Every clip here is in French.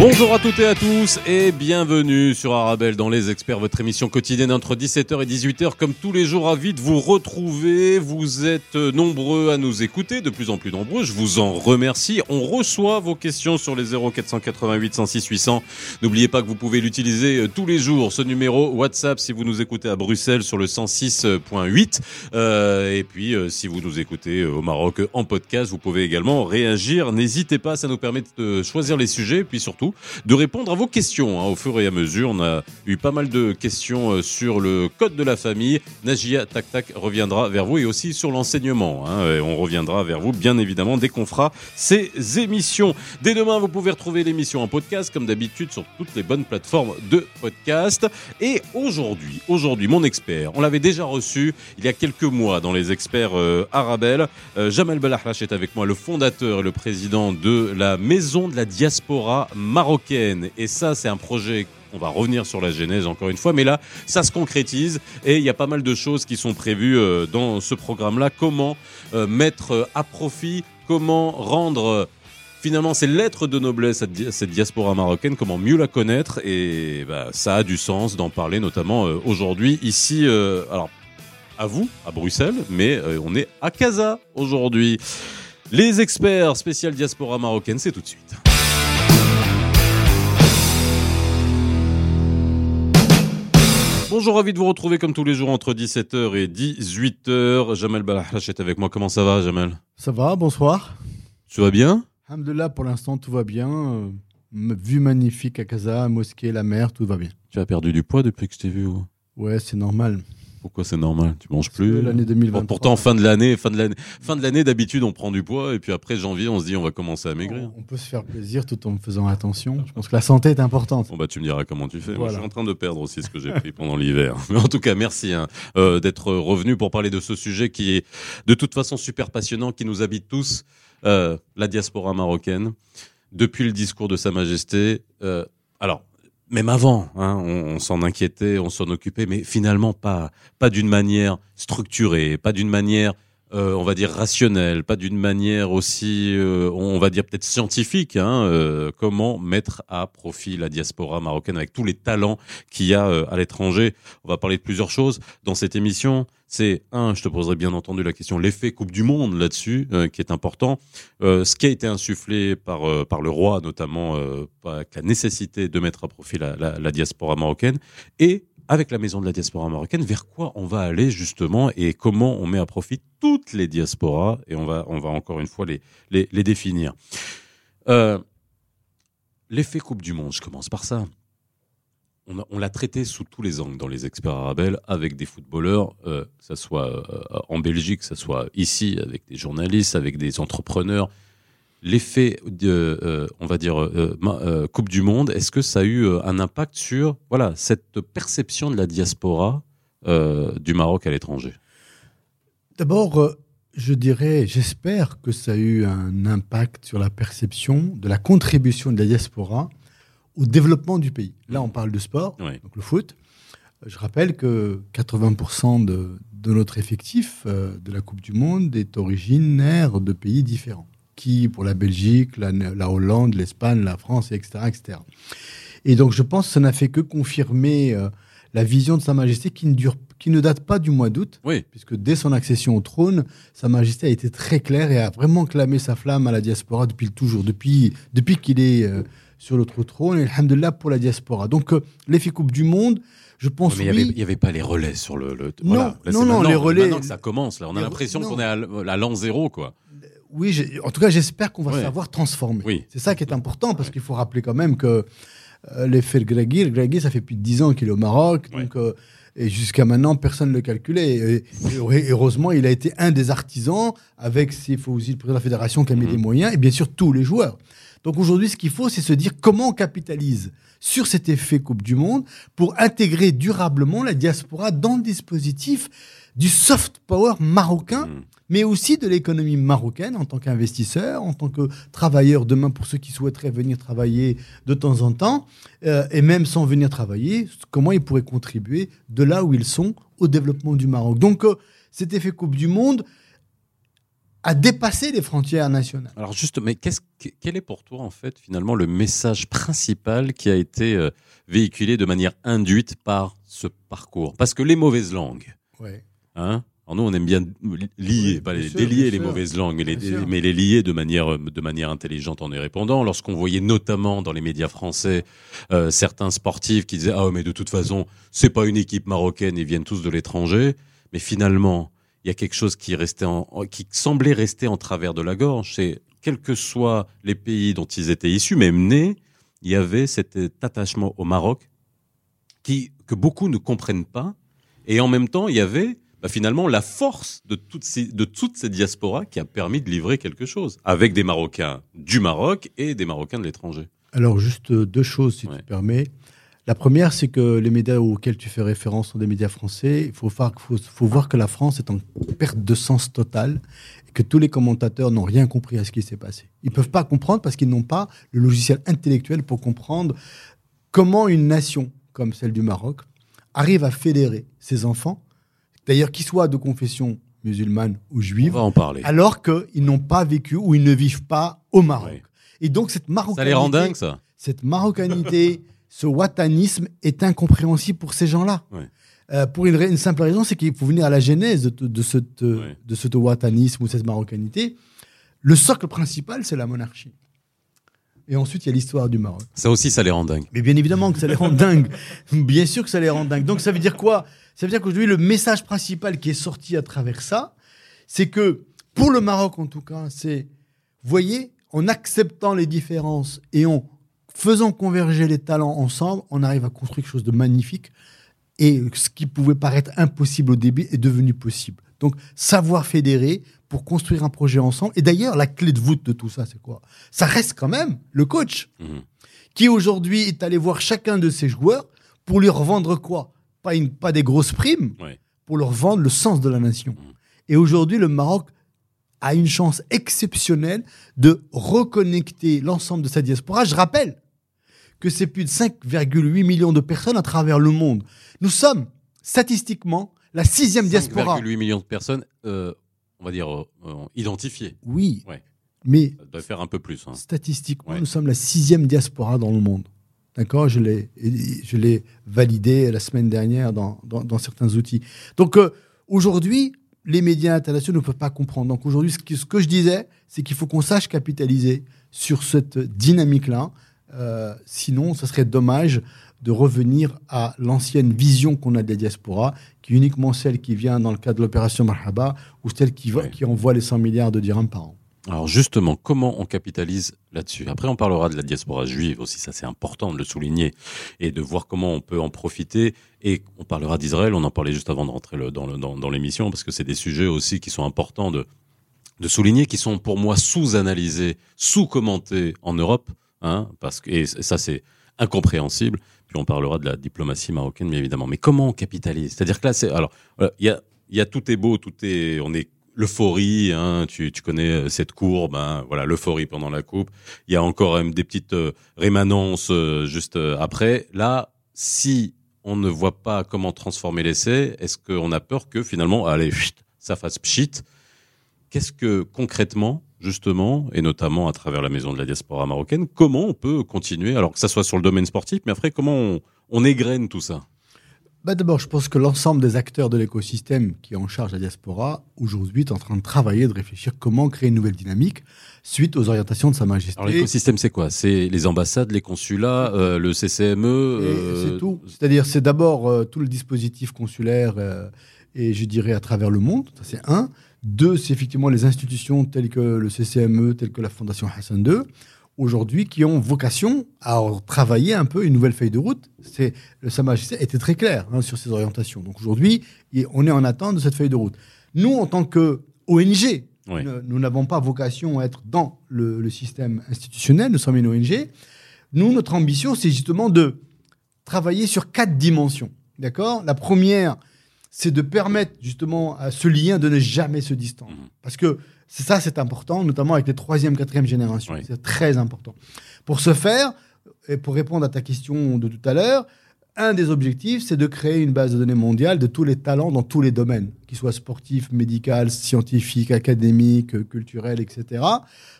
Bonjour à toutes et à tous et bienvenue sur Arabelle dans Les Experts, votre émission quotidienne entre 17h et 18h. Comme tous les jours, ravi de vous retrouver. Vous êtes nombreux à nous écouter, de plus en plus nombreux. Je vous en remercie. On reçoit vos questions sur les 0488 106 800. N'oubliez pas que vous pouvez l'utiliser euh, tous les jours, ce numéro WhatsApp si vous nous écoutez à Bruxelles sur le 106.8. Euh, et puis, euh, si vous nous écoutez au Maroc en podcast, vous pouvez également réagir. N'hésitez pas, ça nous permet de choisir les sujets, puis surtout de répondre à vos questions hein, au fur et à mesure. On a eu pas mal de questions euh, sur le code de la famille. Nagia Tac Tac reviendra vers vous et aussi sur l'enseignement. Hein, on reviendra vers vous, bien évidemment, dès qu'on fera ces émissions. Dès demain, vous pouvez retrouver l'émission en podcast, comme d'habitude, sur toutes les bonnes plateformes de podcast. Et aujourd'hui, aujourd'hui, mon expert, on l'avait déjà reçu il y a quelques mois dans les experts euh, Arabel. Euh, Jamal Belahlash est avec moi, le fondateur et le président de la Maison de la Diaspora marocaine. Et ça, c'est un projet on va revenir sur la genèse encore une fois, mais là, ça se concrétise et il y a pas mal de choses qui sont prévues euh, dans ce programme-là. Comment euh, mettre euh, à profit, comment rendre finalement ces lettres de noblesse à cette diaspora marocaine, comment mieux la connaître et bah, ça a du sens d'en parler notamment aujourd'hui ici. alors à vous, à Bruxelles, mais on est à Casa aujourd'hui. Les experts spécial diaspora marocaine, c'est tout de suite. Bonjour, ravi de vous retrouver comme tous les jours entre 17h et 18h. Jamel Balahlash est avec moi. Comment ça va, Jamel? Ça va, bonsoir. Tu vas bien? Alhamdulillah, pour l'instant, tout va bien. Euh, vue magnifique à Casa, mosquée, la mer, tout va bien. Tu as perdu du poids depuis que je t'ai vu Ouais, c'est normal. Pourquoi c'est normal? Tu manges plus? L'année 2023. pourtant, fin de l'année, fin de l'année, fin de l'année, d'habitude, on prend du poids et puis après janvier, on se dit on va commencer à maigrir. On, peut se faire plaisir tout en faisant attention. Je pense que la santé est importante. Bon bah tu me diras comment tu fais. Moi, je suis en train de perdre aussi ce que j'ai pris pendant l'hiver. Mais en tout cas, merci hein, euh, d'être revenu pour parler de ce sujet qui est de toute façon super passionnant, qui nous habite tous, euh, la diaspora marocaine. Depuis le discours de Sa Majesté, euh, alors même avant, hein, on, s'en inquiétait, on s'en occupait, mais finalement pas, pas d'une manière structurée, pas d'une manière, euh, on va dire rationnelle, pas d'une manière aussi, euh, on va dire peut-être scientifique. Hein, euh, comment mettre à profit la diaspora marocaine avec tous les talents qu'il y a à l'étranger On va parler de plusieurs choses dans cette émission c'est un, je te poserai bien entendu la question, l'effet Coupe du Monde là-dessus, euh, qui est important. Euh, ce qui a été insufflé par, euh, par le roi, notamment avec la nécessité de mettre à profit la, la, diaspora marocaine, et avec la maison de la diaspora marocaine, vers quoi on va aller justement et comment on met à profit toutes les diasporas, et on va, on va encore une fois les, les, les définir. L'effet Coupe du Monde, je commence par ça on, l'a traité sous tous les angles dans les experts arabes avec des footballeurs, euh, que ce soit euh, en Belgique, que ce soit ici, avec des journalistes, avec des entrepreneurs. L'effet de, euh, on va dire, Coupe du Monde, est-ce que ça a eu un impact sur voilà, cette perception de la diaspora du Maroc à l'étranger? D'abord, je dirais, j'espère que ça a eu un impact sur la perception de la contribution de la diaspora au développement du pays. Là, on parle de sport, donc le foot. Je rappelle que 80% de, notre effectif euh, de la Coupe du Monde est originaire de pays différents, pour la Belgique, la, Hollande, l'Espagne, la France, etc., etc. Et donc, je pense que ça n'a fait que confirmer euh, la vision de Sa Majesté qui ne, dure, qui ne date pas du mois d'août, puisque dès son accession au trône, Sa Majesté a été très claire et a vraiment clamé sa flamme à la diaspora depuis le toujours, depuis, depuis qu'il est... Euh, sur l'autre trône, et alhamdoulilah pour la diaspora. Donc, euh, l'effet Coupe du Monde, je pense mais il n'y avait, pas les relais sur le. non, non, non, les relais. Maintenant que ça commence, là, on a l'impression qu'on est à, l'an zéro, quoi. Oui, en tout cas, j'espère qu'on va savoir transformer. Oui. C'est ça qui est important, parce qu'il faut rappeler quand même que euh, l'effet Gregui, Gregui, ça fait plus de 10 ans qu'il est au Maroc, donc. Euh, et jusqu'à maintenant, personne ne le calculait. Et, heureusement, il a été un des artisans, avec, s'il faut aussi le président de la fédération qui a mis des mhm. moyens, et bien sûr tous les joueurs. Donc aujourd'hui, ce qu'il faut, c'est se dire comment on capitalise sur cet effet Coupe du Monde pour intégrer durablement la diaspora dans le dispositif du soft power marocain, mmh. mais aussi de l'économie marocaine en tant qu'investisseur, en tant que travailleur demain pour ceux qui souhaiteraient venir travailler de temps en temps, euh, et même sans venir travailler, comment ils pourraient contribuer de là où ils sont au développement du Maroc. Donc, euh, cet effet Coupe du Monde a dépassé les frontières nationales. Alors juste, mais quel est pour toi en fait finalement le message principal qui a été euh, véhiculé de manière induite par ce parcours? Parce que les mauvaises langues, ouais. hein, alors nous, on aime bien lier, pas les, délier les mauvaises langues, mais les, mais les, lier de manière, de manière intelligente en y répondant. Lorsqu'on voyait notamment dans les médias français euh, certains sportifs qui disaient ah mais de toute façon c'est pas une équipe marocaine, ils viennent tous de l'étranger. Mais finalement, il y a quelque chose qui restait, en, qui semblait rester en travers de la gorge. C'est quels que soient les pays dont ils étaient issus, même nés, il y avait cet attachement au Maroc qui que beaucoup ne comprennent pas. Et en même temps, il y avait bah, finalement la force de, toutes ces, de toutes ces diasporas qui a permis de livrer quelque chose, avec des Marocains du Maroc et des Marocains de l'étranger. Alors juste deux choses, si tu permets. La première, c'est que les médias auxquels tu fais référence sont des médias français. Il faut, faut, faut, voir que la France est en perte de sens totale et que tous les commentateurs n'ont rien compris à ce qui s'est passé. Ils ne peuvent pas comprendre parce qu'ils n'ont pas le logiciel intellectuel pour comprendre comment une nation comme celle du Maroc arrive à fédérer ses enfants d'ailleurs qu'ils soient de confession musulmane ou juive, en parler. alors qu'ils n'ont pas vécu ou ils ne vivent pas au Maroc. Et donc cette marocanité, ça les rend dingues, ça. Cette marocanité, ce watanisme est incompréhensible pour ces gens-là. Euh, pour une, simple raison, c'est qu'il faut venir à la genèse de, de, ce, de ce watanisme ou cette marocanité. Le socle principal, c'est la monarchie. Et ensuite, il y a l'histoire du Maroc. Ça aussi, ça les rend dingues. Mais bien évidemment que ça les rend dingues. Bien sûr que ça les rend dingues. Donc ça veut dire quoi? Ça veut dire qu'aujourd'hui, le message principal qui est sorti à travers ça, c'est que pour le Maroc en tout cas, c'est, voyez, en acceptant les différences et en faisant converger les talents ensemble, on arrive à construire quelque chose de magnifique. Et ce qui pouvait paraître impossible au début est devenu possible. Donc, savoir fédérer pour construire un projet ensemble. Et d'ailleurs, la clé de voûte de tout ça, c'est quoi? Ça reste quand même le coach, mhm. qui aujourd'hui est allé voir chacun de ses joueurs pour lui revendre quoi? Pas, une, pas des grosses primes, pour leur vendre le sens de la nation. Mhm. Et aujourd'hui, le Maroc a une chance exceptionnelle de reconnecter l'ensemble de sa diaspora. Je rappelle que c'est plus de 5,8 millions de personnes à travers le monde. Nous sommes statistiquement la sixième diaspora. 8 millions de personnes, euh, on va dire, euh, euh, identifiées. Oui. Mais. Ça doit faire un peu plus. Hein. Statistiquement, nous sommes la sixième diaspora dans le monde. D'accord? Je l'ai validé la semaine dernière dans, dans, certains outils. Donc, aujourd'hui, les médias internationaux ne peuvent pas comprendre. Donc, aujourd'hui, ce, ce, que je disais, c'est qu'il faut qu'on sache capitaliser sur cette dynamique-là. Sinon, ce serait dommage de revenir à l'ancienne vision qu'on a de la diaspora, qui est uniquement celle qui vient dans le cadre de l'opération Marhaba, ou celle qui, va, qui envoie les 100 milliards de dirhams par an. Alors justement, comment on capitalise là-dessus? Après, on parlera de la diaspora juive aussi, ça c'est important de le souligner, et de voir comment on peut en profiter. Et on parlera d'Israël, on en parlait juste avant de rentrer dans, dans, l'émission, parce que c'est des sujets aussi qui sont importants de, de souligner, qui sont pour moi sous-analysés, sous-commentés en Europe, hein, parce que, et ça c'est incompréhensible. Puis on parlera de la diplomatie marocaine, bien évidemment. Mais comment on capitalise? C'est-à-dire que là, c'est alors il y a, y a tout est beau, tout est on est l'euphorie, hein, tu, tu, connais euh, cette courbe, hein, voilà l'euphorie pendant la coupe. Il y a encore même des petites euh, rémanences euh, juste après. Là, si on ne voit pas comment transformer l'essai, est-ce qu'on a peur que finalement, allez, ça fasse pchit? Qu'est-ce que concrètement justement, et notamment à travers la maison de la diaspora marocaine, comment on peut continuer, alors que ça soit sur le domaine sportif, mais après, comment on, on égrène tout ça? Bah D'abord, je pense que l'ensemble des acteurs de l'écosystème qui est en charge de la diaspora, aujourd'hui, est en train de travailler, de réfléchir comment créer une nouvelle dynamique suite aux orientations de Sa Majesté. Alors l'écosystème, c'est quoi? C'est les ambassades, les consulats, euh, le CCME euh, C'est tout. C'est-à-dire, c'est d'abord euh, tout le dispositif consulaire et je dirais à travers le monde, ça c'est un. Deux, c'est effectivement les institutions telles que le CCME, telles que la Fondation Hassan II, aujourd'hui qui ont vocation à travailler un peu une nouvelle feuille de route. C'est le Sa était très clair hein, sur ces orientations. Donc aujourd'hui, on est en attente de cette feuille de route. Nous, en tant que ONG, nous n'avons pas vocation à être dans le, le, système institutionnel. Nous sommes une ONG. Nous, notre ambition, c'est justement de travailler sur quatre dimensions. D'accord? La première, c'est de permettre justement à ce lien de ne jamais se distendre. Mhm. Parce que ça, c'est important, notamment avec les troisième, quatrième générations. C'est très important. Pour ce faire, et pour répondre à ta question de tout à l'heure, un des objectifs, c'est de créer une base de données mondiale de tous les talents dans tous les domaines, qu'ils soient sportifs, médicaux, scientifiques, académiques, culturels, etc.,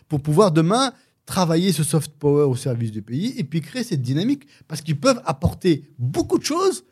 pour pouvoir demain travailler ce soft power au service du pays et puis créer cette dynamique, parce qu'ils peuvent apporter beaucoup de choses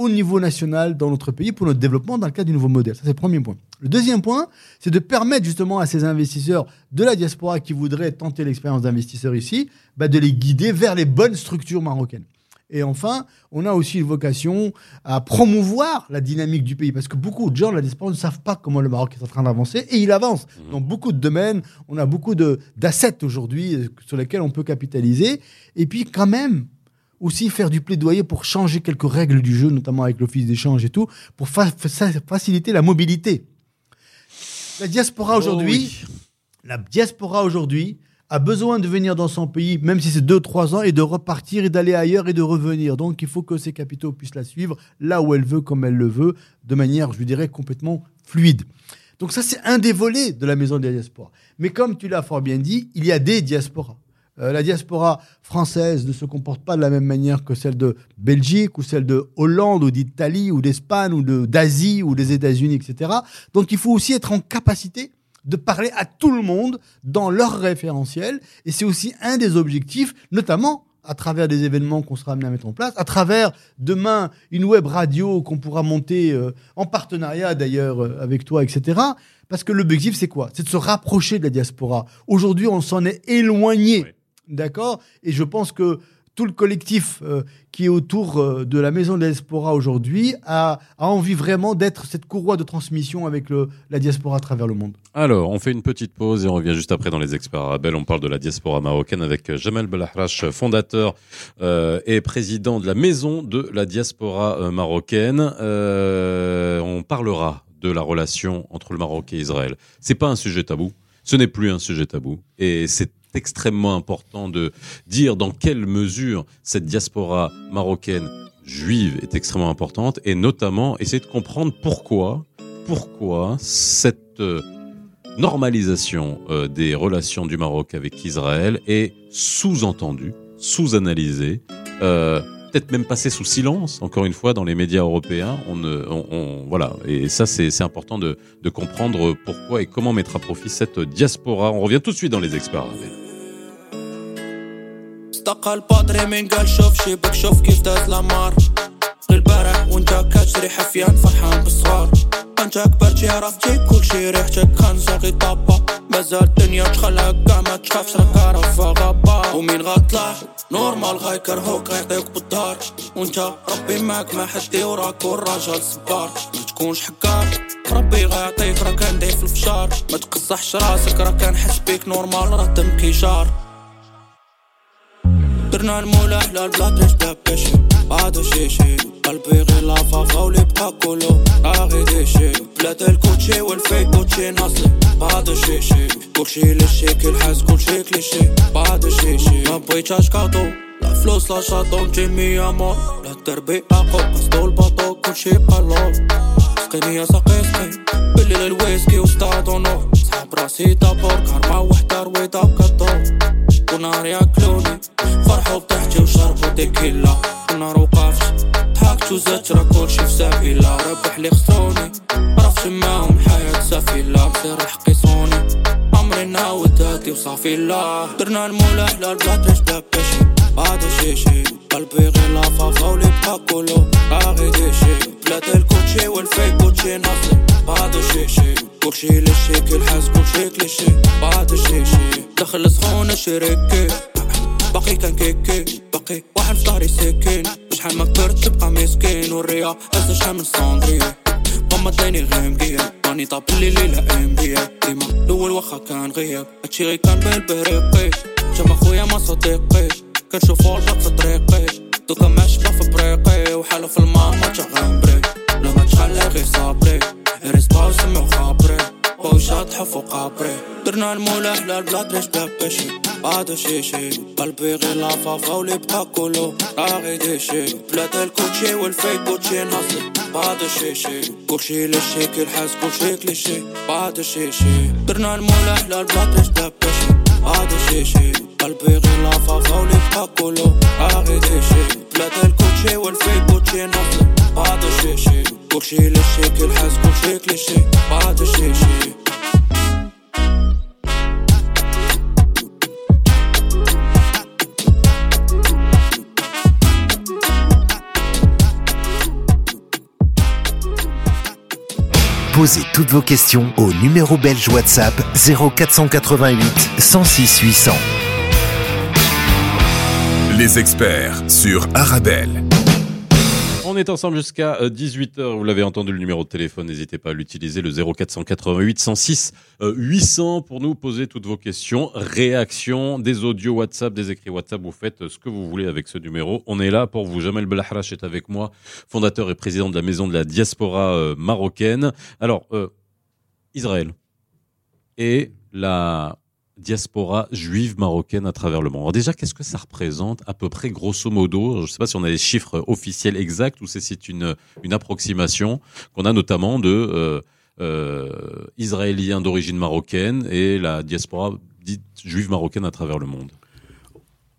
au niveau national dans notre pays pour notre développement dans le cadre du nouveau modèle. Ça, c'est le premier point. Le deuxième point, c'est de permettre justement à ces investisseurs de la diaspora qui voudraient tenter l'expérience d'investisseur ici, bah, de les guider vers les bonnes structures marocaines. Et enfin, on a aussi une vocation à promouvoir la dynamique du pays, parce que beaucoup de gens de la diaspora ne savent pas comment le Maroc est en train d'avancer, et il avance. Mmh. Dans beaucoup de domaines, on a beaucoup d'assets aujourd'hui euh, sur lesquels on peut capitaliser. Et puis quand même, aussi faire du plaidoyer pour changer quelques règles du jeu, notamment avec l'office d'échange et tout, pour faciliter la mobilité. La diaspora oh aujourd'hui, la diaspora aujourd'hui a besoin de venir dans son pays, même si c'est 2-3 ans, et de repartir et d'aller ailleurs et de revenir. Donc il faut que ces capitaux puissent la suivre là où elle veut, comme elle le veut, de manière, je dirais, complètement fluide. Donc ça, c'est un des volets de la maison de la diaspora. Mais comme tu l'as fort bien dit, il y a des diasporas. Euh, la diaspora française ne se comporte pas de la même manière que celle de Belgique ou celle de Hollande ou d'Italie ou d'Espagne ou d'Asie ou des États-Unis, etc. Donc il faut aussi être en capacité de parler à tout le monde dans leur référentiel. Et c'est aussi un des objectifs, notamment à travers des événements qu'on sera amené à mettre en place, à travers demain une web radio qu'on pourra monter euh, en partenariat d'ailleurs euh, avec toi, etc. Parce que l'objectif, c'est quoi? C'est de se rapprocher de la diaspora. Aujourd'hui, on s'en est éloigné. D'accord Et je pense que tout le collectif euh, qui est autour euh, de la Maison de la Diaspora aujourd'hui a, envie vraiment d'être cette courroie de transmission avec la diaspora à travers le monde. Alors, on fait une petite pause et on revient juste après dans les experts arabes. On parle de la diaspora marocaine avec Jamal Belahrache, fondateur euh, et président de la Maison de la Diaspora marocaine. on parlera de la relation entre le Maroc et Israël. C'est pas un sujet tabou. Ce n'est plus un sujet tabou. Et c'est extrêmement important de dire dans quelle mesure cette diaspora marocaine juive est extrêmement importante et notamment essayer de comprendre pourquoi, pourquoi cette euh, normalisation euh, des relations du Maroc avec Israël est sous-entendue, sous-analysée, euh, peut-être même passé sous silence, encore une fois, dans les médias européens. On, on voilà. Et ça, c'est important de, comprendre pourquoi et comment mettre à profit cette diaspora. On revient tout de suite dans les experts. انت كبرتي عرفتي كل شي ريحتك صاغي طابا. مازال الدنيا تخلعك كاع ما تخافش راك عارف غابا ومين غطلع نورمال غيكرهوك غيعطيوك بالدار. وانت ربي معك ما حد وراك والراجل صبار. ما تكونش حكار. ربي غيعطيك راك عندي في الفشار. ما تقصحش راسك راك كنحس بيك. نورمال راه دمك جار درنا المولى حلال بلا تريش بلا بيشي بعد شي شي قلبي غير لافافا ولي بقى كلو راغي ديشي بلاد الكوتشي والفيك كوتشي ناصلي بعد شي شي كلشي للشيك الحاس كلشي كليشي بعد شي شي ما بغيتهاش كاطو لا فلوس لا شاطو جيمي امور لا الدربي اقو قصدو الباطو كلشي قلو سقيني يا ساقي سقي بالليل الويسكي وستادو نور صحاب راسي دابور كارما وحدة رويدة وكادو ونار ياكلوني فرحوا بضحكي وشربوا تكيلا. أنا روقفت ضحكت وزدت راه كلشي في سافيلا. ربح لي خسروني عرفت معاهم حياة سافيلا. بسير حقيصوني عمري نعاود هادي وصافي لا درنا المولى على البلاط باش داباش شيشي. قلبي غير لافافا ولي بقا كلو باغي ديشي. بلاد الكوتشي والفيك كوتشي ناصي. بعد شيشي. كلشي للشيك الحاس كلشي كليشي. بعد شيشي. دخل سخونة شريكي. باقي كان كيكي باقي واحد في ظهري سكين. شحال ما كبرت تبقى مسكين والريا هزة شحال من صندرية ماما دايني غيمقية راني طاب اللي ليلة ام بي ديما الأول واخا كان غياب هادشي غي كان بالبريقي. جاب خويا ما صديقي. كنشوفو الباق في طريقي. دوكا ماشبه في بريقي. وحالة في الماما تا غنبري لا ما تخلي غي صابري. ريسبا وسمي وخابري وشاط حفوق عبري درنا المولى على البلاد ليش بلابشي بعد شيشي قلبي غير لافا فاولي بقى كله راغي ديشي بلاد الكوتشي والفيك بوتشي ناصي. بعد الشيشي كلشي للشي كيلحس كلشي كليشي. بعد الشيشي درنا المولى على البلاد ليش بلابشي بعد الشيشي قلبي غير لافافا ولي بقى كله راغي ديشي بلاد الكوتشي والفيك بوتشي ناصي. بعد الشيشي pas de chichi. Posez toutes vos questions au numéro belge WhatsApp 0488 106 800. Les experts sur Arabelle. Est ensemble jusqu'à 18h. Euh, Vous l'avez entendu, le numéro de téléphone. N'hésitez pas à l'utiliser, le 0488 106 800 pour nous poser toutes vos questions, réactions, des audios WhatsApp, des écrits WhatsApp. Vous faites ce que vous voulez avec ce numéro. On est là pour vous. Jamel Belahrache est avec moi, fondateur et président de la maison de la diaspora euh, marocaine. Alors, euh, Israël et la diaspora juive marocaine à travers le monde. Alors déjà, qu'est-ce que ça représente à peu près, grosso modo? Je ne sais pas si on a les chiffres officiels exacts ou si c'est une, une approximation qu'on a notamment de euh, euh, Israéliens d'origine marocaine et la diaspora dite juive marocaine à travers le monde.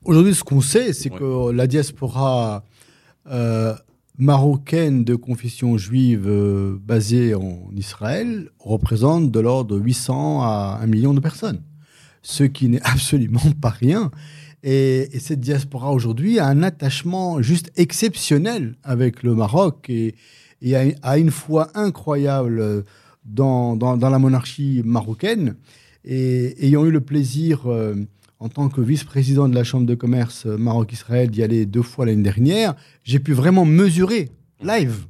Aujourd'hui, ce qu'on sait, c'est que la diaspora euh, marocaine de confession juive basée en Israël représente de l'ordre de 800 à 1 million de personnes ce qui n'est absolument pas rien. Et, cette diaspora aujourd'hui a un attachement juste exceptionnel avec le Maroc et, a, une foi incroyable dans, la monarchie marocaine. Et ayant eu le plaisir, euh, en tant que vice-président de la Chambre de commerce Maroc-Israël, d'y aller deux fois l'année dernière, j'ai pu vraiment mesurer live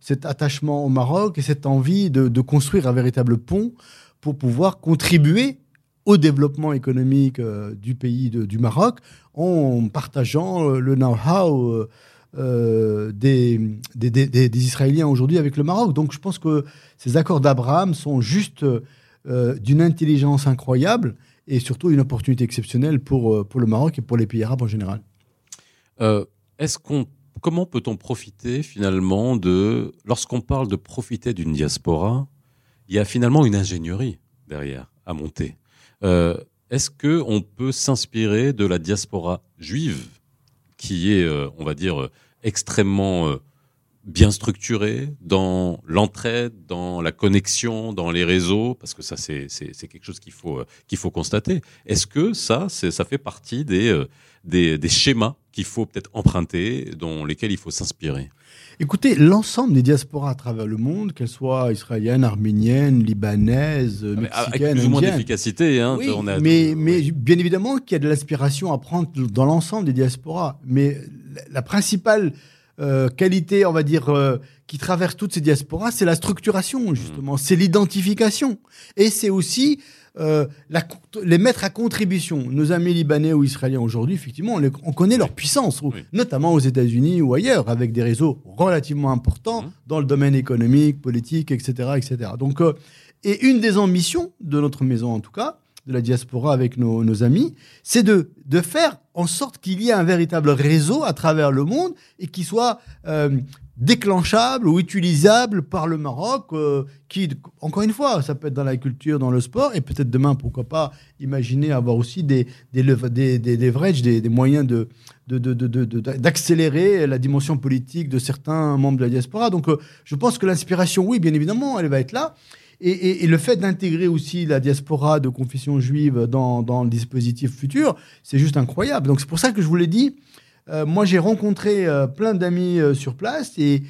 cet attachement au Maroc et cette envie de construire un véritable pont pour pouvoir contribuer au développement économique euh, du pays du Maroc en partageant euh, le know-how euh, des, des, Israéliens aujourd'hui avec le Maroc. Donc je pense que ces accords d'Abraham sont juste d'une intelligence incroyable et surtout une opportunité exceptionnelle pour, pour le Maroc et pour les pays arabes en général. Est-ce qu'on comment peut-on profiter finalement de lorsqu'on parle de profiter d'une diaspora, il y a finalement une ingénierie derrière à monter. Euh, est-ce que on peut s'inspirer de la diaspora juive, qui est, euh, on va dire, euh, extrêmement bien structurée dans l'entraide, dans la connexion, dans les réseaux, parce que ça c'est quelque chose qu'il faut qu'il faut constater. Est-ce que ça ça fait partie des des, des schémas qu'il faut peut-être emprunter, dont lesquels il faut s'inspirer? Écoutez, l'ensemble des diasporas à travers le monde, qu'elles soient israéliennes, arméniennes, libanaises, ah, mexicaines, avec plus ou moins d'efficacité. Hein, mais, mais bien évidemment qu'il y a de l'aspiration à prendre dans l'ensemble des diasporas. Mais la principale euh, qualité, on va dire, euh, qui traverse toutes ces diasporas, c'est la structuration, justement, mmh. c'est l'identification. Et c'est aussi euh, les mettre à contribution. Nos amis libanais ou israéliens aujourd'hui, effectivement, on, connaît leur puissance, notamment aux États-Unis ou ailleurs, avec des réseaux relativement importants mmh. dans le domaine économique, politique, etc. etc. Donc, euh, et une des ambitions de notre maison, en tout cas, de la diaspora avec nos, amis, c'est de, de faire en sorte qu'il y ait un véritable réseau à travers le monde et qui soit euh, déclenchable ou utilisable par le Maroc, euh, qui, encore une fois, ça peut être dans la culture, dans le sport, et peut-être demain, pourquoi pas, imaginer avoir aussi des, des, des, des, des, des, moyens de, d'accélérer la dimension politique de certains membres de la diaspora. Donc, euh, je pense que l'inspiration, oui, bien évidemment, elle va être là. Et, le fait d'intégrer aussi la diaspora de confession juive dans, dans le dispositif futur, c'est juste incroyable. Donc, c'est pour ça que je vous l'ai dit, euh, moi, j'ai rencontré euh, plein d'amis euh, sur place et,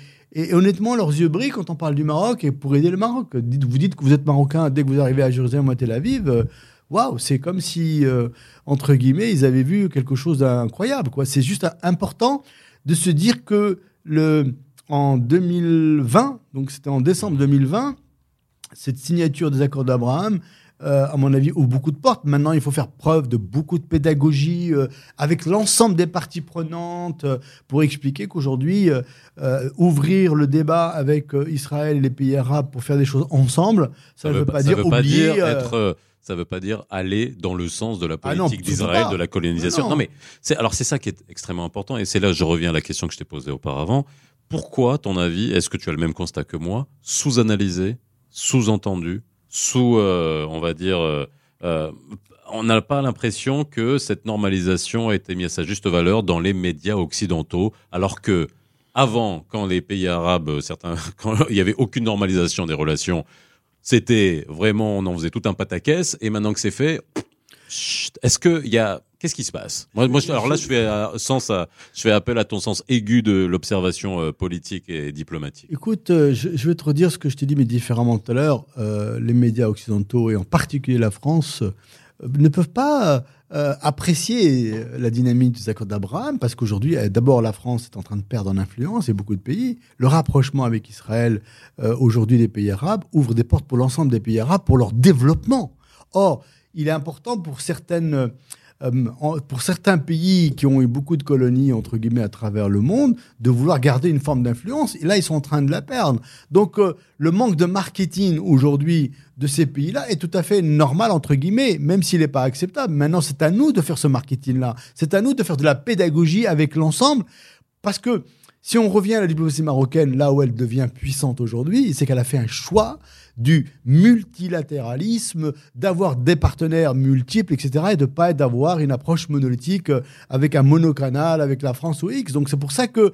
honnêtement, leurs yeux brillent quand on parle du Maroc et pour aider le Maroc. Vous dites que vous êtes marocain dès que vous arrivez à Jérusalem ou à Tel Aviv. Waouh, c'est comme si, entre guillemets, ils avaient vu quelque chose d'incroyable. C'est juste important de se dire que le, en 2020, donc c'était en décembre 2020, cette signature des accords d'Abraham euh, à mon avis, ouvre beaucoup de portes. Maintenant, il faut faire preuve de beaucoup de pédagogie euh, avec l'ensemble des parties prenantes euh, pour expliquer qu'aujourd'hui, ouvrir le débat avec Israël et les pays arabes pour faire des choses ensemble, ça ne veut, pas dire oublier. être ça ne veut pas dire aller dans le sens de la ah politique d'Israël, de la colonisation. Non, mais c'est alors c'est ça qui est extrêmement important et c'est là je reviens à la question que je t'ai posée auparavant. Pourquoi, ton avis, est-ce que tu as le même constat que moi, sous-analysé, sous-entendu, sous, euh, on va dire, euh, euh, on n'a pas l'impression que cette normalisation a été mise à sa juste valeur dans les médias occidentaux, alors que avant, quand les pays arabes, certains, quand il n'y avait aucune normalisation des relations, c'était vraiment, on en faisait tout un pataquès, et maintenant que c'est fait, est-ce qu'il y a Qu'est-ce qui se passe? Alors là, je fais, euh, sens je fais appel à ton sens aigu de l'observation euh, politique et diplomatique. Écoute, euh, je, vais te redire ce que je t'ai dit, mais différemment tout à l'heure. les médias occidentaux, et en particulier la France, ne peuvent pas apprécier la dynamique des accords d'Abraham, parce qu'aujourd'hui, d'abord, la France est en train de perdre en influence, et beaucoup de pays. Le rapprochement avec Israël, aujourd'hui, des pays arabes, ouvre des portes pour l'ensemble des pays arabes, pour leur développement. Or, il est important pour certaines euh, pour certains pays qui ont eu beaucoup de colonies, entre guillemets, à travers le monde, de vouloir garder une forme d'influence. Et là, ils sont en train de la perdre. Donc, euh, le manque de marketing aujourd'hui de ces pays-là est tout à fait normal, entre guillemets, même s'il n'est pas acceptable. Maintenant, c'est à nous de faire ce marketing-là. C'est à nous de faire de la pédagogie avec l'ensemble. Parce que si on revient à la diplomatie marocaine, là où elle devient puissante aujourd'hui, c'est qu'elle a fait un choix du multilatéralisme, d'avoir des partenaires multiples, etc., et de pas d'avoir une approche monolithique euh, avec un monocanal, avec la France ou X. Donc c'est pour ça que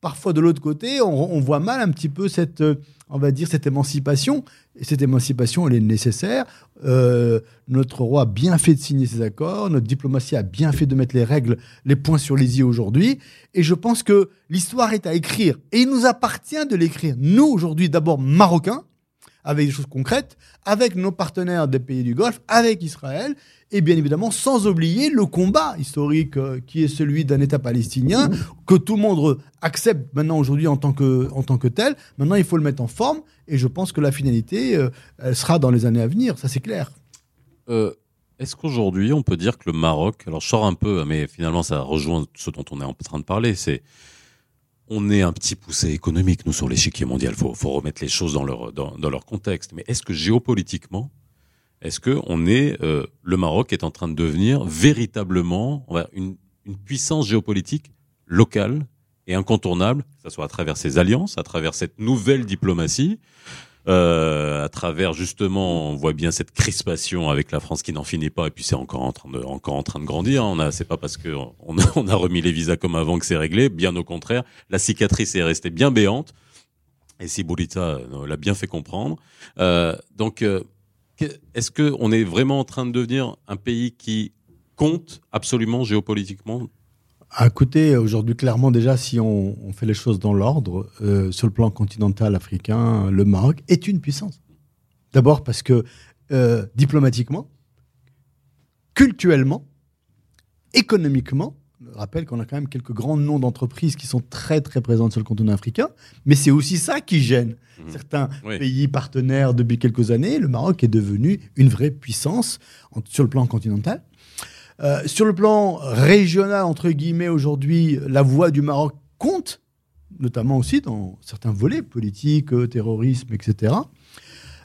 parfois de l'autre côté, on, voit mal un petit peu cette, euh, on va dire, cette émancipation. Et cette émancipation, elle est nécessaire. Euh, notre roi a bien fait de signer ces accords. Notre diplomatie a bien fait de mettre les règles, les points sur les i aujourd'hui. Et je pense que l'histoire est à écrire. Et il nous appartient de l'écrire. Nous, aujourd'hui, d'abord marocains, avec des choses concrètes, avec nos partenaires des pays du Golfe, avec Israël, et bien évidemment sans oublier le combat historique euh, qui est celui d'un État palestinien que tout le monde accepte maintenant aujourd'hui en, tant que, en tant que tel. Maintenant, il faut le mettre en forme, et je pense que la finalité, euh, elle sera dans les années à venir, ça c'est clair. Euh, est-ce qu'aujourd'hui, on peut dire que le Maroc, alors je sors un peu, mais finalement ça rejoint ce dont on est en train de parler, c'est on est un petit poussé économique, nous, sur l'échiquier mondial. Il faut, remettre les choses dans leur, dans, leur contexte. Mais est-ce que géopolitiquement, est-ce que on est, euh, le Maroc est en train de devenir véritablement une, une puissance géopolitique locale et incontournable, que ce soit à travers ses alliances, à travers cette nouvelle diplomatie, euh, à travers justement, on voit bien cette crispation avec la France qui n'en finit pas, et puis c'est encore en train de, encore en train de grandir. On a, c'est pas parce que on a, on a remis les visas comme avant que c'est réglé. Bien au contraire, la cicatrice est restée bien béante. Et si Boulita euh, l'a bien fait comprendre. Euh, donc, euh, est-ce que on est vraiment en train de devenir un pays qui compte absolument géopolitiquement? À côté, aujourd'hui, clairement, déjà, si on, fait les choses dans l'ordre, euh, sur le plan continental africain, le Maroc est une puissance. D'abord parce que euh, diplomatiquement, culturellement, économiquement, rappelle qu'on a quand même quelques grands noms d'entreprises qui sont très très présentes sur le continent africain, mais c'est aussi ça qui gêne mmh. certains pays partenaires depuis quelques années. Le Maroc est devenu une vraie puissance sur le plan continental. Euh, sur le plan régional, entre guillemets, aujourd'hui, la voix du Maroc compte, notamment aussi dans certains volets politiques, euh, terrorisme, etc.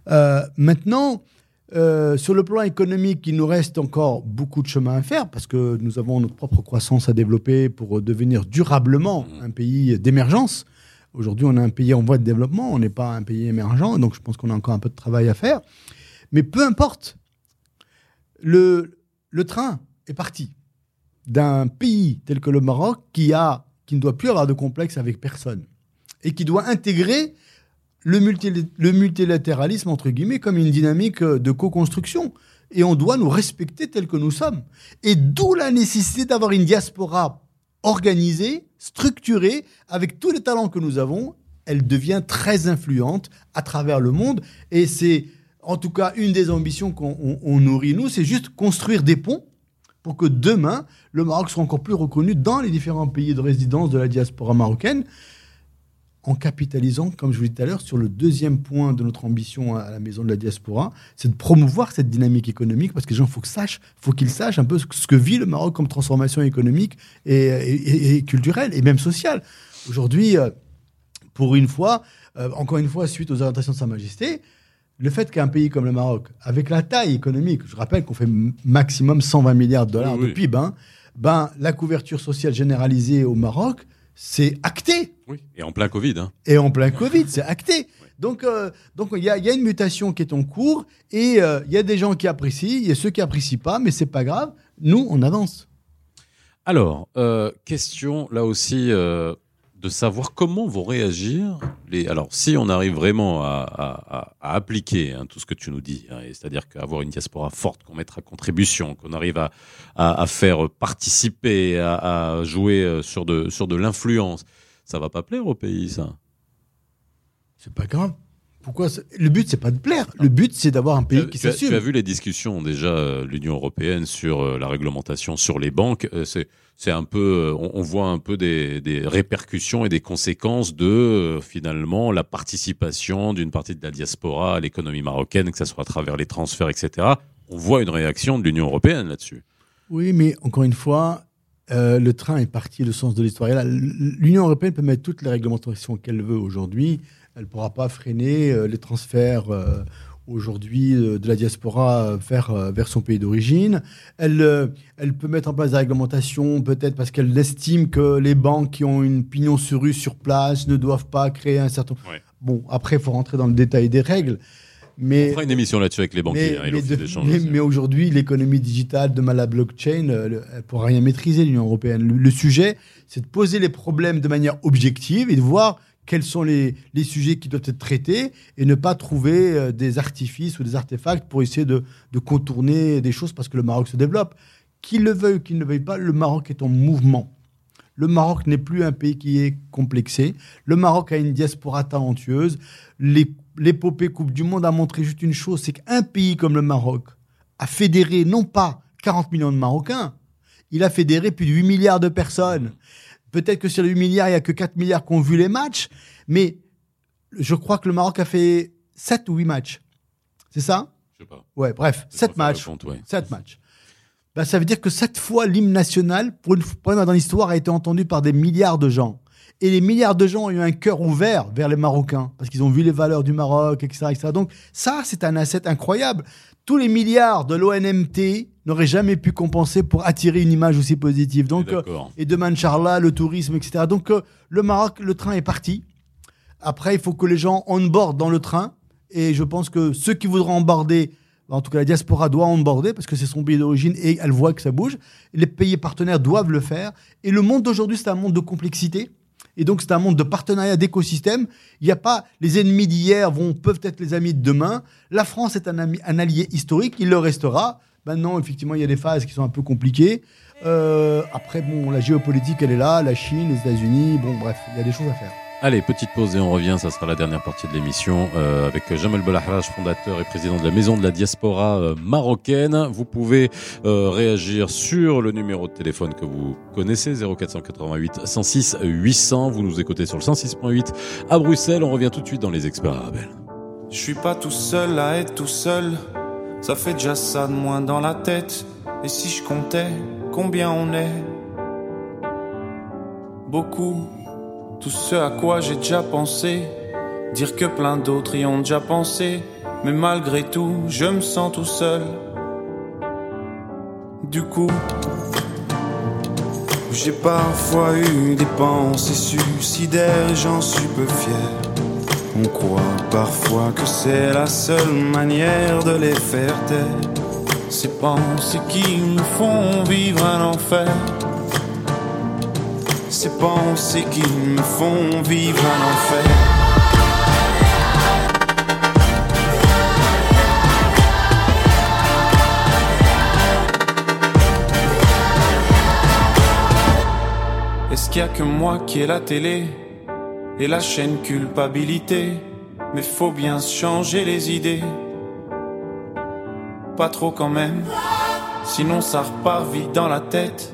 Euh, maintenant, sur le plan économique, il nous reste encore beaucoup de chemin à faire parce que nous avons notre propre croissance à développer pour devenir durablement un pays d'émergence. Aujourd'hui, on est un pays en voie de développement, on n'est pas un pays émergent, donc je pense qu'on a encore un peu de travail à faire. Mais peu importe, le, le train est parti d'un pays tel que le Maroc qui, a, qui ne doit plus avoir de complexe avec personne et qui doit intégrer le, multilatéralisme, entre guillemets, comme une dynamique de co-construction. Et on doit nous respecter tels que nous sommes. Et d'où la nécessité d'avoir une diaspora organisée, structurée, avec tous les talents que nous avons. Elle devient très influente à travers le monde. Et c'est, en tout cas, une des ambitions qu'on nourrit, nous, c'est juste construire des ponts pour que demain, le Maroc soit encore plus reconnu dans les différents pays de résidence de la diaspora marocaine, en capitalisant, comme je vous l'ai dit tout à l'heure, sur le deuxième point de notre ambition à la maison de la diaspora, c'est de promouvoir cette dynamique économique, parce que les gens, faut faut qu'ils sachent un peu ce que vit le Maroc comme transformation économique et, culturelle, et même sociale. Aujourd'hui, euh, pour une fois, euh, encore une fois, suite aux orientations de Sa Majesté, le fait qu'un pays comme le Maroc, avec la taille économique, je rappelle qu'on fait maximum 120 milliards de dollars de PIB, hein, ben, la couverture sociale généralisée au Maroc, c'est acté. Oui, et en plein Covid. Hein. Et en plein Covid, c'est acté. Donc, euh, donc il y, a, y, a une mutation qui est en cours et euh, il y a des gens qui apprécient, il y a ceux qui apprécient pas, mais c'est pas grave. Nous, on avance. Alors, euh, question là aussi de savoir comment vont réagir les. Alors, si on arrive vraiment à, à, à appliquer hein, tout ce que tu nous dis, hein, c'est-à-dire qu'avoir une diaspora forte, qu'on mette à contribution, qu'on arrive à, faire participer, à, jouer sur de, sur de l'influence, ça va pas plaire au pays, ça C'est pas grave. Pourquoi Le but, c'est pas de plaire. Le but, c'est d'avoir un pays qui s'assume. Tu as vu les discussions déjà, euh, l'Union européenne sur euh, la réglementation sur les banques. Euh, c'est c'est un peu, on, voit un peu des, des, répercussions et des conséquences de finalement la participation d'une partie de la diaspora à l'économie marocaine, que ce soit à travers les transferts, etc. On voit une réaction de l'Union européenne là-dessus. Oui, mais encore une fois, le train est parti, le sens de l'histoire. L'Union européenne peut mettre toutes les réglementations qu'elle veut aujourd'hui elle ne pourra pas freiner euh, les transferts euh, aujourd'hui euh, de la diaspora vers, vers son pays d'origine. Elle, elle peut mettre en place des réglementations, peut-être parce qu'elle estime que les banques qui ont une pignon sur rue sur place ne doivent pas créer un certain... Bon, après, il faut rentrer dans le détail des règles. Mais, On fera une émission là-dessus avec les banquiers. Mais, hein, mais, aujourd'hui, l'économie digitale, demain la blockchain, elle ne pourra rien maîtriser, l'Union européenne. le sujet, c'est de poser les problèmes de manière objective et de voir quels sont les, sujets qui doivent être traités et ne pas trouver euh, des artifices ou des artefacts pour essayer de, contourner des choses parce que le Maroc se développe. Qu'il le veuille ou qu'il ne le veuille pas, le Maroc est en mouvement. Le Maroc n'est plus un pays qui est complexé. Le Maroc a une diaspora talentueuse. L'épopée Coupe du Monde a montré juste une chose, c'est qu'un pays comme le Maroc a fédéré non pas 40 millions de Marocains, il a fédéré plus de 8 milliards de personnes. Peut-être que sur les 8 milliards, il n'y a que 4 milliards qui ont vu les matchs, mais je crois que le Maroc a fait 7 ou 8 matchs. C'est ça? Je sais pas. Ouais, bref, 7 matchs. 7 matchs. Ben, ça veut dire que cette fois, l'hymne national, pour une fois dans l'histoire, a été entendu par des milliards de gens. Et les milliards de gens ont eu un cœur ouvert vers les Marocains, parce qu'ils ont vu les valeurs du Maroc, etc. etc. Donc ça, c'est un asset incroyable. Tous les milliards de l'ONMT n'auraient jamais pu compenser pour attirer une image aussi positive. Donc, euh, et de Mancharla, le tourisme, etc. Donc euh, le Maroc, le train est parti. Après, il faut que les gens onboardent dans le train. Et je pense que ceux qui voudront emborder, en tout cas la diaspora doit onboarder parce que c'est son pays d'origine et elle voit que ça bouge. Les pays partenaires doivent le faire. Et le monde d'aujourd'hui, c'est un monde de complexité. Et donc, c'est un monde de partenariat, d'écosystème. Il n'y a pas les ennemis d'hier vont peuvent être les amis de demain. La France est un, ami, un allié historique, il le restera. Maintenant, effectivement, il y a des phases qui sont un peu compliquées. Euh, après, bon, la géopolitique, elle est là, la Chine, les États-Unis, bon, bref, il y a des choses à faire. Allez, petite pause et on revient, ça sera la dernière partie de l'émission euh, avec Jamal Belahraj, fondateur et président de la Maison de la Diaspora euh, marocaine. Vous pouvez euh, réagir sur le numéro de téléphone que vous connaissez, 0488 106 800. Vous nous écoutez sur le 106.8 à Bruxelles. On revient tout de suite dans les experts arabes. Je suis pas tout seul à être tout seul, ça fait déjà ça de moins dans la tête. Et si je comptais combien on est? Beaucoup tout ce à quoi j'ai déjà pensé, dire que plein d'autres y ont déjà pensé, mais malgré tout, je me sens tout seul. Du coup, j'ai parfois eu des pensées suicidaires, j'en suis peu fier. On croit parfois que c'est la seule manière de les faire taire. Ces pensées qui nous font vivre un enfer ces pensées qui me font vivre un enfer. Est-ce qu'il y a que moi qui ai la télé et la chaîne culpabilité? Mais faut bien changer les idées. Pas trop quand même, sinon ça repart vite dans la tête.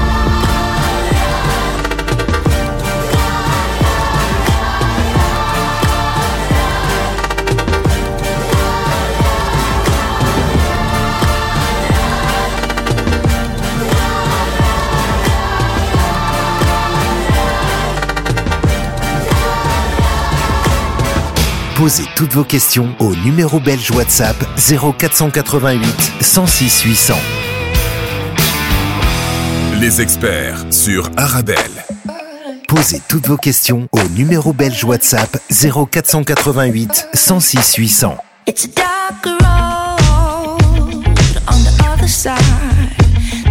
Posez toutes vos questions au numéro belge WhatsApp 0488 106 800. Les experts sur Arabelle. Posez toutes vos questions au numéro belge WhatsApp 0488 106 800. It's a dark road on the other side.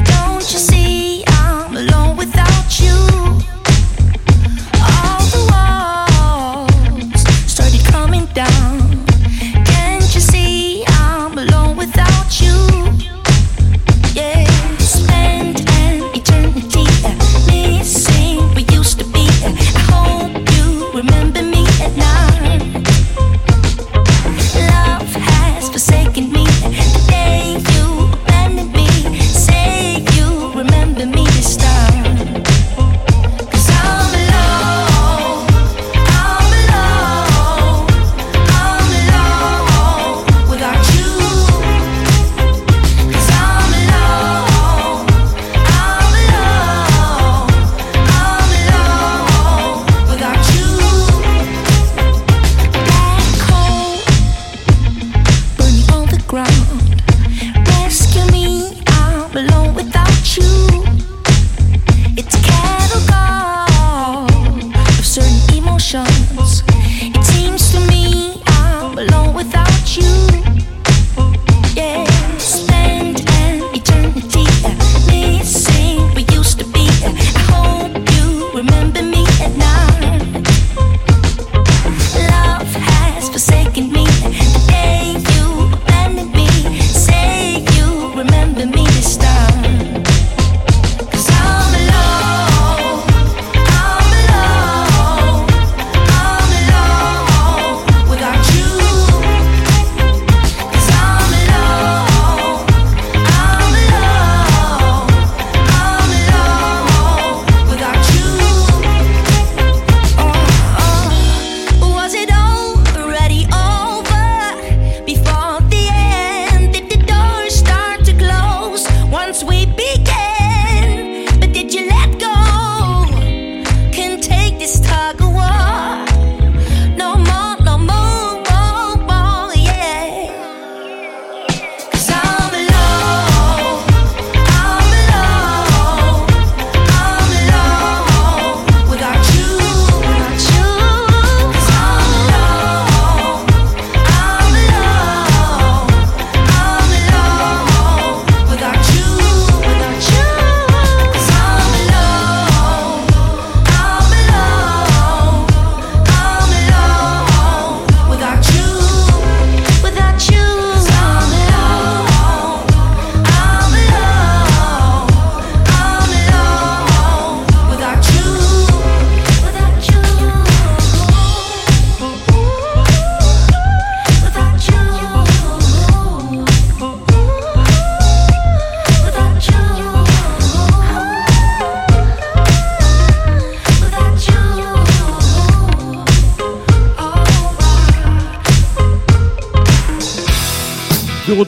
Don't you see I'm alone without you?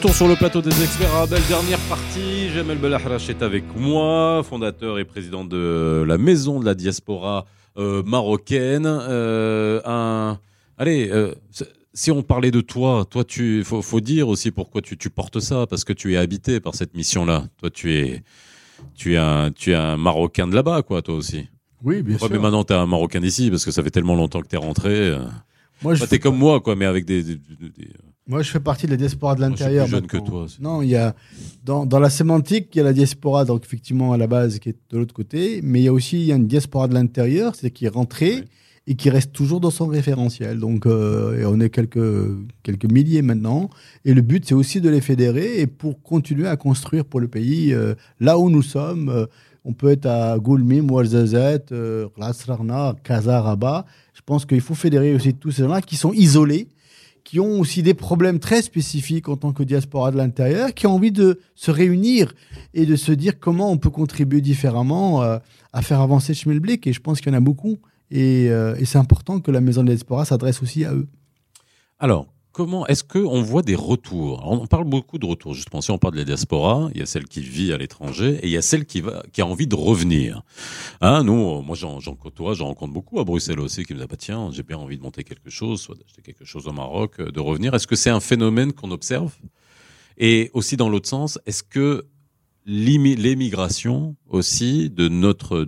Retour sur le plateau des experts Arabelle, dernière partie. Jamel Belahrache est avec moi, fondateur et président de la maison de la diaspora euh, marocaine. Euh, un... Allez, euh, si on parlait de toi, toi, tu faut, faut dire aussi pourquoi tu, tu portes ça, parce que tu es habité par cette mission-là. Toi, tu es, tu es un, tu es un Marocain de là-bas, quoi, toi aussi. Oui, bien Ouais, sûr. mais maintenant, t'es un Marocain d'ici, parce que ça fait tellement longtemps que t'es rentré. euh. Moi, je fais t'es comme moi, quoi, mais avec des, des- des- des- Moi, je fais partie de la diaspora de Moi, je suis l'intérieur. plus jeune que toi aussi. Non, il y a dans, dans la sémantique, il y a la diaspora, donc effectivement à la base qui est de l'autre côté, mais il y a aussi il y a une diaspora de l'intérieur, c'est qui est rentrée Ouais. et qui reste toujours dans son référentiel. Donc, euh, et on est quelques, quelques milliers maintenant. Et le but, c'est aussi de les fédérer et pour continuer à construire pour le pays euh, là où nous sommes. euh, on peut être à Goulmim, Ouarzazate, euh, Ras Rarna, Kaza, Rabat. Je pense qu'il faut fédérer aussi tous ces gens-là qui sont isolés, qui ont aussi des problèmes très spécifiques en tant que diaspora de l'intérieur, qui ont envie de se réunir et de se dire comment on peut contribuer différemment euh, à faire avancer Schmelblick. Et je pense qu'il y en a beaucoup. Et, euh, et c'est important que la maison de la diaspora s'adresse aussi à eux. Alors, comment est-ce qu'on voit des retours? On parle beaucoup de retours, justement. Si on parle de la diaspora, il y a celle qui vit à l'étranger et il y a celle qui, a envie de revenir. Hein, nous, moi, j'en côtoie, j'en rencontre beaucoup à Bruxelles aussi qui me disent, ah bah, tiens, j'ai bien envie de monter quelque chose, soit d'acheter quelque chose au Maroc, euh, de revenir. Est-ce que c'est un phénomène qu'on observe? Et aussi, dans l'autre sens, est-ce que l'émigration aussi de notre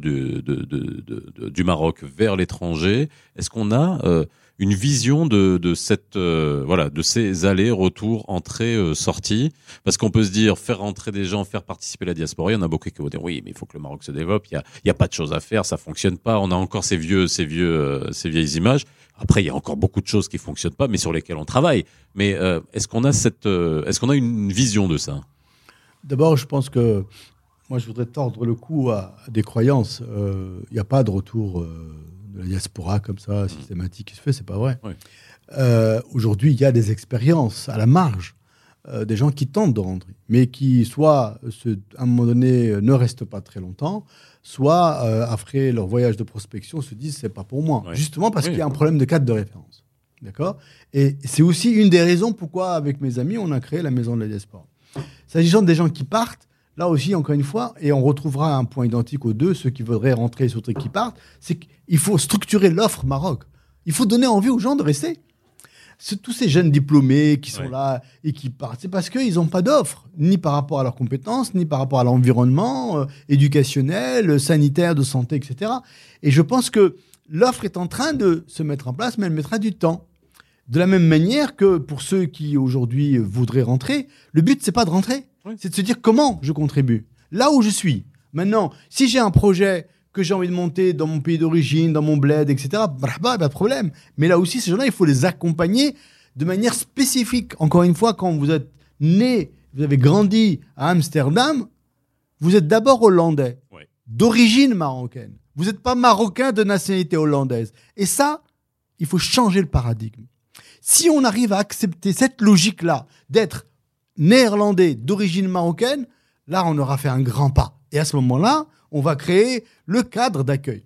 du Maroc vers l'étranger, est-ce qu'on a euh, une vision de, de cette euh, voilà de ces allers-retours, entrées, euh, sorties Parce qu'on peut se dire faire rentrer des gens, faire participer la diaspora. Il y en a beaucoup qui vont dire oui, mais il faut que le Maroc se développe. Il y a, il y a pas de choses à faire, ça fonctionne pas. On a encore ces vieux ces vieux euh, ces vieilles images. Après, il y a encore beaucoup de choses qui fonctionnent pas, mais sur lesquelles on travaille. Mais est-ce qu'on a cette est-ce qu'on a une vision de ça? D'abord, je pense que moi, je voudrais tordre le cou à, des croyances. Il n'y a pas de retour de la diaspora comme ça, systématique qui se fait, c'est pas vrai. Euh, Aujourd'hui, il y a des expériences à la marge, euh, des gens qui tentent de rentrer, mais qui, soit, se, à un moment donné, euh, ne restent pas très longtemps, soit, euh, après leur voyage de prospection, se disent c'est pas pour moi. Justement parce Oui. qu'il y a un problème de cadre de référence. D'accord? Et c'est aussi une des raisons pourquoi, avec mes amis, on a créé la Maison de la Diaspora. S'agissant des gens qui partent, là aussi, encore une fois, et on retrouvera un point identique aux deux, ceux qui voudraient rentrer et ceux qui partent, c'est qu'il faut structurer l'offre Maroc. Il faut donner envie aux gens de rester. Tous ces jeunes diplômés qui sont Ouais. là et qui partent, c'est parce qu'ils n'ont pas d'offre, ni par rapport à leurs compétences, ni par rapport à l'environnement euh, éducationnel, sanitaire, de santé, etc. Et je pense que l'offre est en train de se mettre en place, mais elle mettra du temps. De la même manière que pour ceux qui aujourd'hui voudraient rentrer, le but c'est pas de rentrer, Oui. c'est de se dire comment je contribue. Là où je suis. Maintenant, si j'ai un projet que j'ai envie de monter dans mon pays d'origine, dans mon bled, etc., brahba, pas de problème. Mais là aussi, ces gens-là, il faut les accompagner de manière spécifique. Encore une fois, quand vous êtes né, vous avez grandi à Amsterdam, vous êtes d'abord hollandais, d'origine marocaine. Vous n'êtes pas marocain de nationalité hollandaise. Et ça, il faut changer le paradigme. Si on arrive à accepter cette logique-là d'être néerlandais d'origine marocaine, là, on aura fait un grand pas. Et à ce moment-là, on va créer le cadre d'accueil.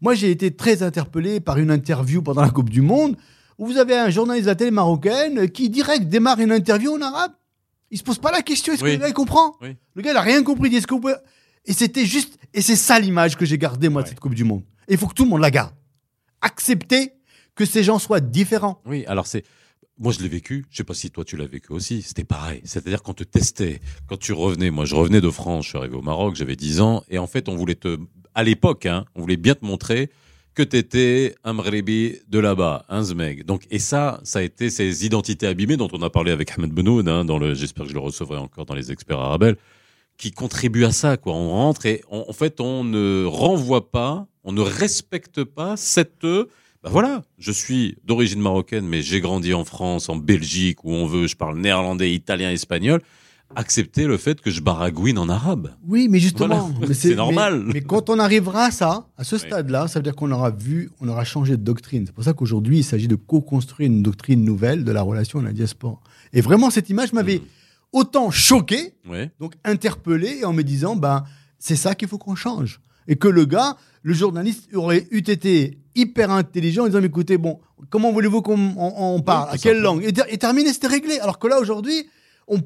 Moi, j'ai été très interpellé par une interview pendant la Coupe du Monde où vous avez un journaliste de la télé marocaine qui direct démarre une interview en arabe. Il se pose pas la question, est-ce Oui. que le gars il comprend Oui. Le gars, il a rien compris. Il dit, est-ce que vous pouvez- Et c'était juste, et c'est ça l'image que j'ai gardée, moi, de cette Coupe du Monde. Et il faut que tout le monde la garde. Accepter que ces gens soient différents. Oui, alors c'est. Moi, je l'ai vécu. Je sais pas si toi, tu l'as vécu aussi. C'était pareil. C'est-à-dire qu'on te testait. Quand tu revenais, moi, je revenais de France. Je suis arrivé au Maroc. J'avais 10 ans. Et en fait, on voulait te. À l'époque, hein, on voulait bien te montrer que tu étais un Mghribi de là-bas, un Zmeg. Donc, et ça, ça a été ces identités abîmées dont on a parlé avec Ahmed Benoud, hein, dans le, j'espère que je le recevrai encore dans les experts arabes, qui contribuent à ça, quoi. On rentre et en fait, on ne renvoie pas, on ne respecte pas cette, bah voilà, je suis d'origine marocaine, mais j'ai grandi en France, en Belgique, où on veut, je parle néerlandais, italien, espagnol. Accepter le fait que je baragouine en arabe. Oui, mais justement, Voilà. C'est normal. Mais, mais quand on arrivera à ça, à ce stade-là, ça veut dire qu'on aura vu, on aura changé de doctrine. C'est pour ça qu'aujourd'hui, il s'agit de co-construire une doctrine nouvelle de la relation à la diaspora. Et vraiment, cette image m'avait autant choqué, Ouais. donc interpellé, en me disant, ben, c'est ça qu'il faut qu'on change. Et que le gars, le journaliste, aurait eu été hyper intelligent en disant, écoutez, bon, comment voulez-vous qu'on on, on parle? À quelle langue? Et, et terminé, c'était réglé. Alors que là, aujourd'hui, on,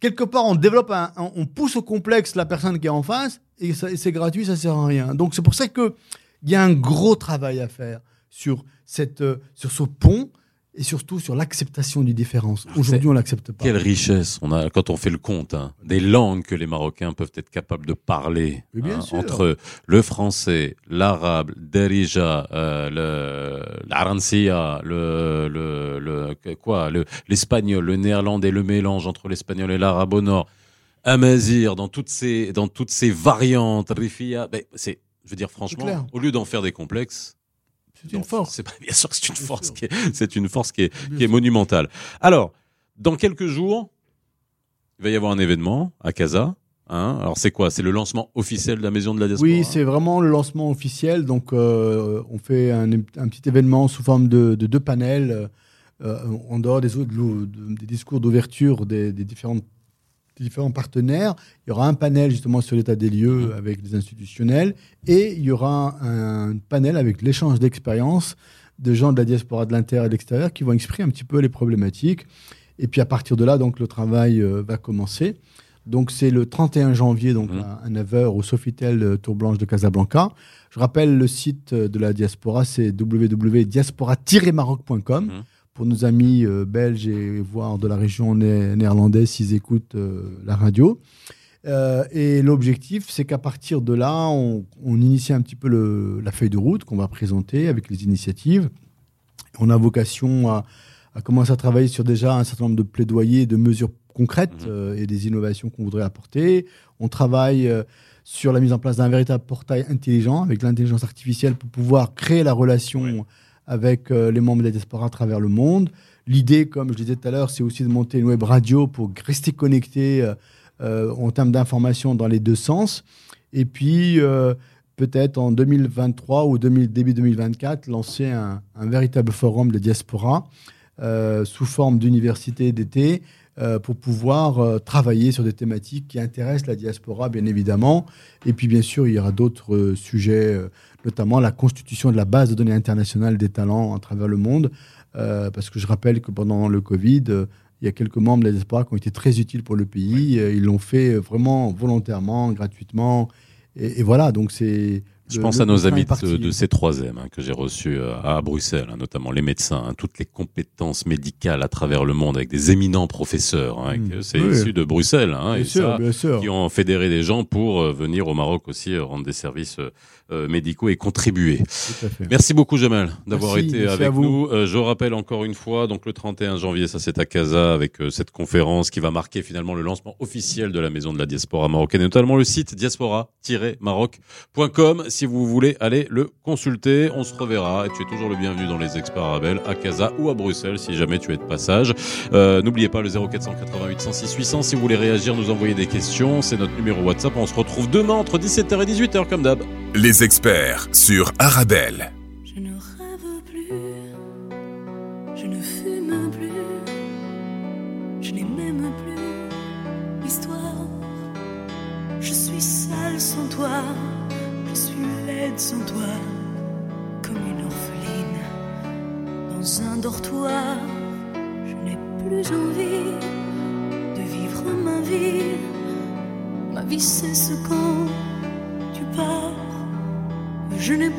quelque part, on développe un, un- on pousse au complexe la personne qui est en face et, c'est gratuit, ça sert à rien. Donc c'est pour ça que il y a un gros travail à faire sur cette, euh, sur ce pont et surtout sur l'acceptation du différence. Aujourd'hui, on l'accepte pas. Quelle richesse on a quand on fait le compte hein, des langues que les Marocains peuvent être capables de parler bien hein, sûr. entre le français, l'arabe, Darija, euh, le l'Aransia, le, le, le quoi, le l'espagnol, le néerlandais, le mélange entre l'espagnol et l'arabe au nord, Amazir dans toutes ces dans toutes ces variantes, Rifia, ben, c'est je veux dire franchement, au lieu d'en faire des complexes, C'est une force. C'est pas bien sûr que c'est une force qui est, c'est une force qui est, Bien qui est sûr. monumentale. Alors, dans quelques jours, il va y avoir un événement à Casa. Hein Alors c'est quoi? C'est le lancement officiel de la Maison de la Diaspora? Oui, c'est vraiment le lancement officiel. Donc, euh, on fait un, un petit événement sous forme de, de deux panels, euh, en dehors des, autres- de- des discours d'ouverture des, des différentes- différents partenaires. Il y aura un panel justement sur l'état des lieux avec les institutionnels et il y aura un, panel avec l'échange d'expériences de gens de la diaspora de l'intérieur et de l'extérieur qui vont exprimer un petit peu les problématiques. Et puis à partir de là, donc le travail euh, va commencer. Donc c'est le 31 janvier, donc Mhm. à 9h au Sofitel euh, Tour Blanche de Casablanca. Je rappelle le site euh, de la diaspora, c'est www.diaspora-maroc.com. Mhm. Pour nos amis euh, belges et voire de la région né- néerlandaise, s'ils écoutent euh, la radio. Euh, et l'objectif, c'est qu'à partir de là, on, on initie un petit peu le- la feuille de route qu'on va présenter avec les initiatives. On a vocation à, à commencer à travailler sur déjà un certain nombre de plaidoyers, de mesures concrètes euh, et des innovations qu'on voudrait apporter. On travaille sur la mise en place d'un véritable portail intelligent avec l'intelligence artificielle pour pouvoir créer la relation. Avec euh, les membres de la diaspora à travers le monde. L'idée, comme je disais tout à l'heure, c'est aussi de monter une web radio pour rester connecté euh, euh, en termes d'information dans les deux sens. Et puis, peut-être en 2023 ou 2000 début 2024, lancer un, véritable forum de diaspora sous forme d'université d'été pour pouvoir travailler sur des thématiques qui intéressent la diaspora, bien évidemment. Et puis, bien sûr, il y aura d'autres sujets, notamment la constitution de la base de données internationale des talents à travers le monde. Euh, parce que je rappelle que pendant le Covid, euh, il y a quelques membres de la diaspora qui ont été très utiles pour le pays. Euh, Ils l'ont fait vraiment volontairement, gratuitement. Et, et voilà, donc c'est. Je pense à nos amis de, de C3M hein, que j'ai reçus à Bruxelles, hein, notamment les médecins, hein, toutes les compétences médicales à travers le monde avec des éminents professeurs. Hein, Mm. que c'est Oui. issu de Bruxelles. Bien et sûr, ça, bien sûr. qui ont fédéré des gens pour euh, venir au Maroc aussi euh, rendre des services médicaux et contribuer. Tout à fait. Merci beaucoup Jamal d'avoir été avec à vous. nous. Euh, je rappelle encore une fois, donc le 31 janvier, ça c'est à Casa avec euh, cette conférence qui va marquer finalement le lancement officiel de la maison de la diaspora marocaine et notamment le site diaspora-maroc.com si vous voulez aller le consulter. On se reverra et tu es toujours le bienvenu dans les experts Arabelle à Casa ou à Bruxelles si jamais tu es de passage. Euh, N'oubliez pas le 0488 106 800 si vous voulez réagir, nous envoyer des questions. C'est notre numéro WhatsApp. On se retrouve demain entre 17h et 18h comme d'hab. Les experts sur Arabelle. Je ne rêve plus, je ne fume plus, je n'ai même plus l'histoire. Je suis seule sans toi, je suis laide sans toi, comme une orpheline dans un dortoir. Je n'ai plus envie de vivre ma vie, ma vie cesse quand tu pars. Je n'ai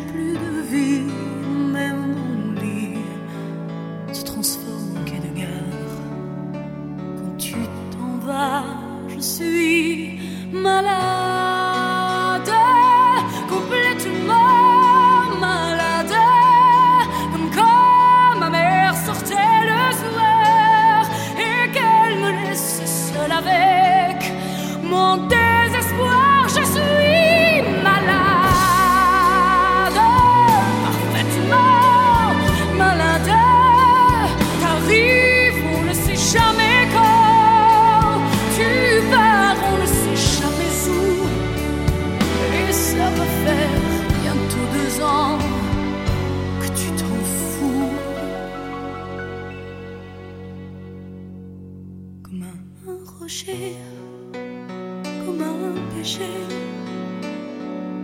comme un péché,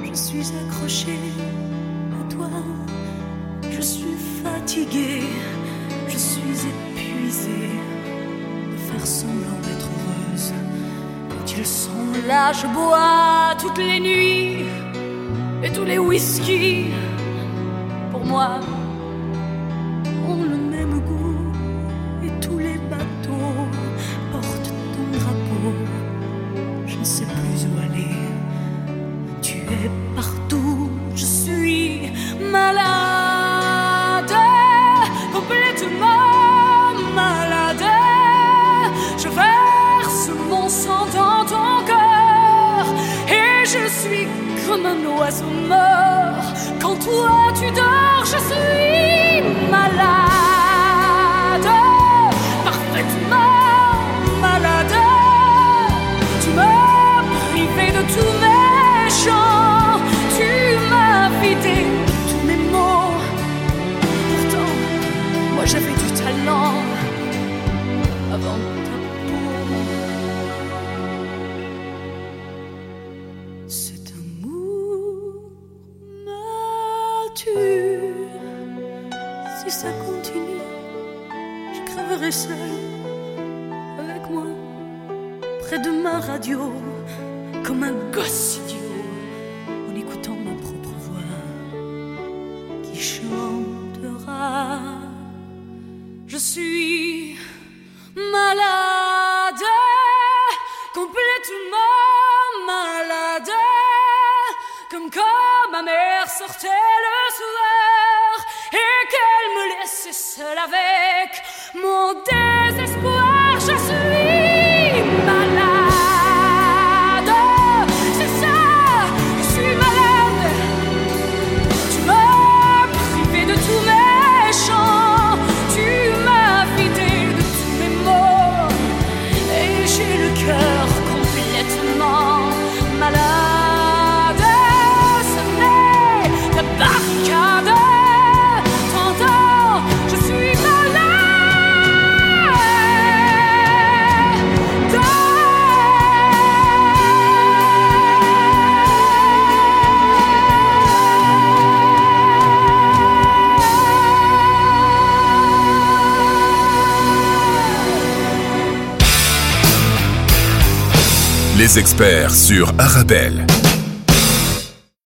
je suis accroché à toi. Je suis fatiguée, je suis épuisée de faire semblant d'être heureuse. Quand ils sont là, je bois toutes les nuits et tous les whisky. Pour moi, si ça continue, je crèverai seul avec moi, près de ma radio, comme un gosse. experts sur Arabelle.